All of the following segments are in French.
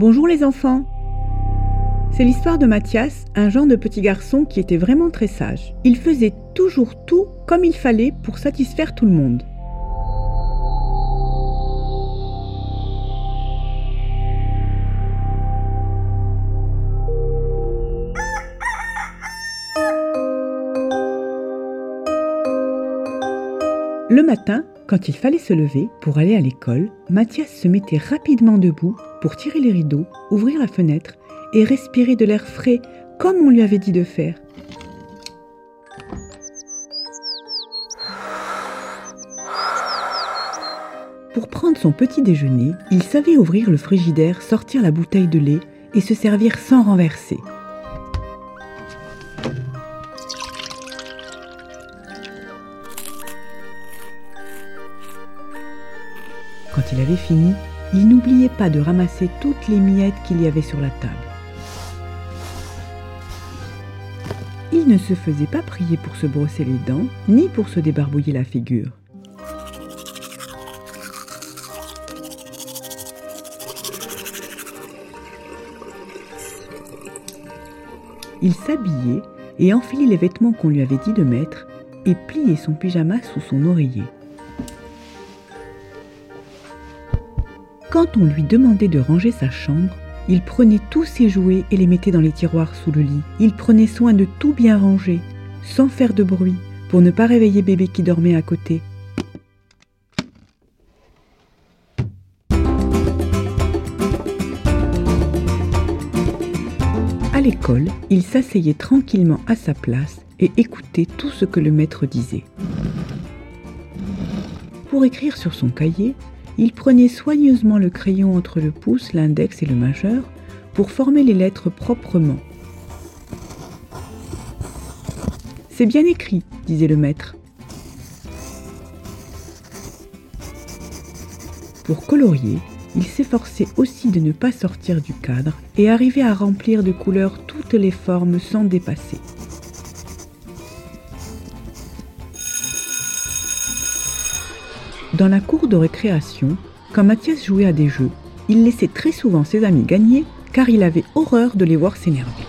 Bonjour les enfants C'est l'histoire de Mathias, un genre de petit garçon qui était vraiment très sage. Il faisait toujours tout comme il fallait pour satisfaire tout le monde. Le matin, quand il fallait se lever pour aller à l'école, Mathias se mettait rapidement debout pour tirer les rideaux, ouvrir la fenêtre et respirer de l'air frais comme on lui avait dit de faire. Pour prendre son petit déjeuner, il savait ouvrir le frigidaire, sortir la bouteille de lait et se servir sans renverser. Quand il avait fini, il n'oubliait pas de ramasser toutes les miettes qu'il y avait sur la table. Il ne se faisait pas prier pour se brosser les dents, ni pour se débarbouiller la figure. Il s'habillait et enfilait les vêtements qu'on lui avait dit de mettre et pliait son pyjama sous son oreiller. Quand on lui demandait de ranger sa chambre, il prenait tous ses jouets et les mettait dans les tiroirs sous le lit. Il prenait soin de tout bien ranger, sans faire de bruit, pour ne pas réveiller bébé qui dormait à côté. À l'école, il s'asseyait tranquillement à sa place et écoutait tout ce que le maître disait. Pour écrire sur son cahier, il prenait soigneusement le crayon entre le pouce, l'index et le majeur pour former les lettres proprement. C'est bien écrit, disait le maître. Pour colorier, il s'efforçait aussi de ne pas sortir du cadre et arriver à remplir de couleurs toutes les formes sans dépasser. Dans la cour de récréation, quand Mathias jouait à des jeux, il laissait très souvent ses amis gagner car il avait horreur de les voir s'énerver.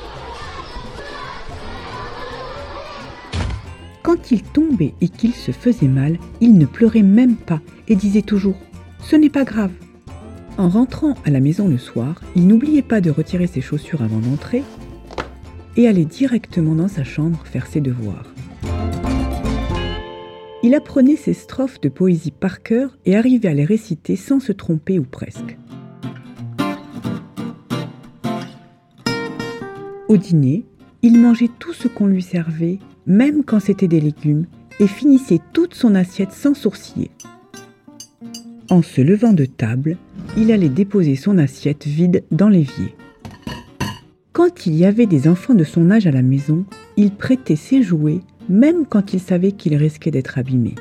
Quand il tombait et qu'il se faisait mal, il ne pleurait même pas et disait toujours ⁇ Ce n'est pas grave !⁇ En rentrant à la maison le soir, il n'oubliait pas de retirer ses chaussures avant d'entrer et allait directement dans sa chambre faire ses devoirs. Il apprenait ses strophes de poésie par cœur et arrivait à les réciter sans se tromper ou presque. Au dîner, il mangeait tout ce qu'on lui servait, même quand c'était des légumes, et finissait toute son assiette sans sourciller. En se levant de table, il allait déposer son assiette vide dans l'évier. Quand il y avait des enfants de son âge à la maison, il prêtait ses jouets même quand il savait qu'il risquait d'être abîmé.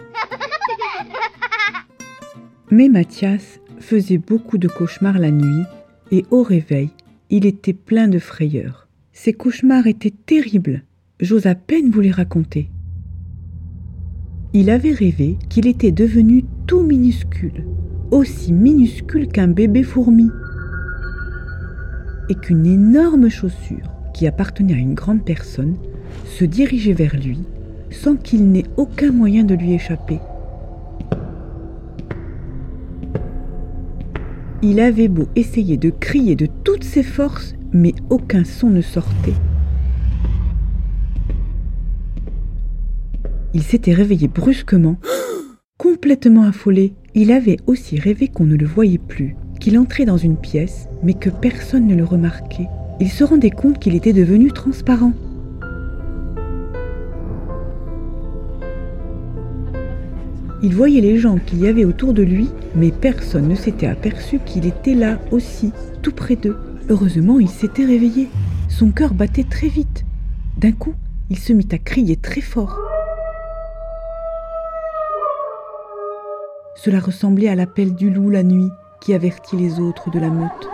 Mais Mathias faisait beaucoup de cauchemars la nuit et au réveil, il était plein de frayeur. Ces cauchemars étaient terribles. J'ose à peine vous les raconter. Il avait rêvé qu'il était devenu tout minuscule, aussi minuscule qu'un bébé fourmi, et qu'une énorme chaussure qui appartenait à une grande personne se dirigeait vers lui sans qu'il n'ait aucun moyen de lui échapper. Il avait beau essayer de crier de toutes ses forces, mais aucun son ne sortait. Il s'était réveillé brusquement, complètement affolé. Il avait aussi rêvé qu'on ne le voyait plus, qu'il entrait dans une pièce, mais que personne ne le remarquait. Il se rendait compte qu'il était devenu transparent. Il voyait les gens qu'il y avait autour de lui, mais personne ne s'était aperçu qu'il était là aussi, tout près d'eux. Heureusement, il s'était réveillé. Son cœur battait très vite. D'un coup, il se mit à crier très fort. Cela ressemblait à l'appel du loup la nuit qui avertit les autres de la meute.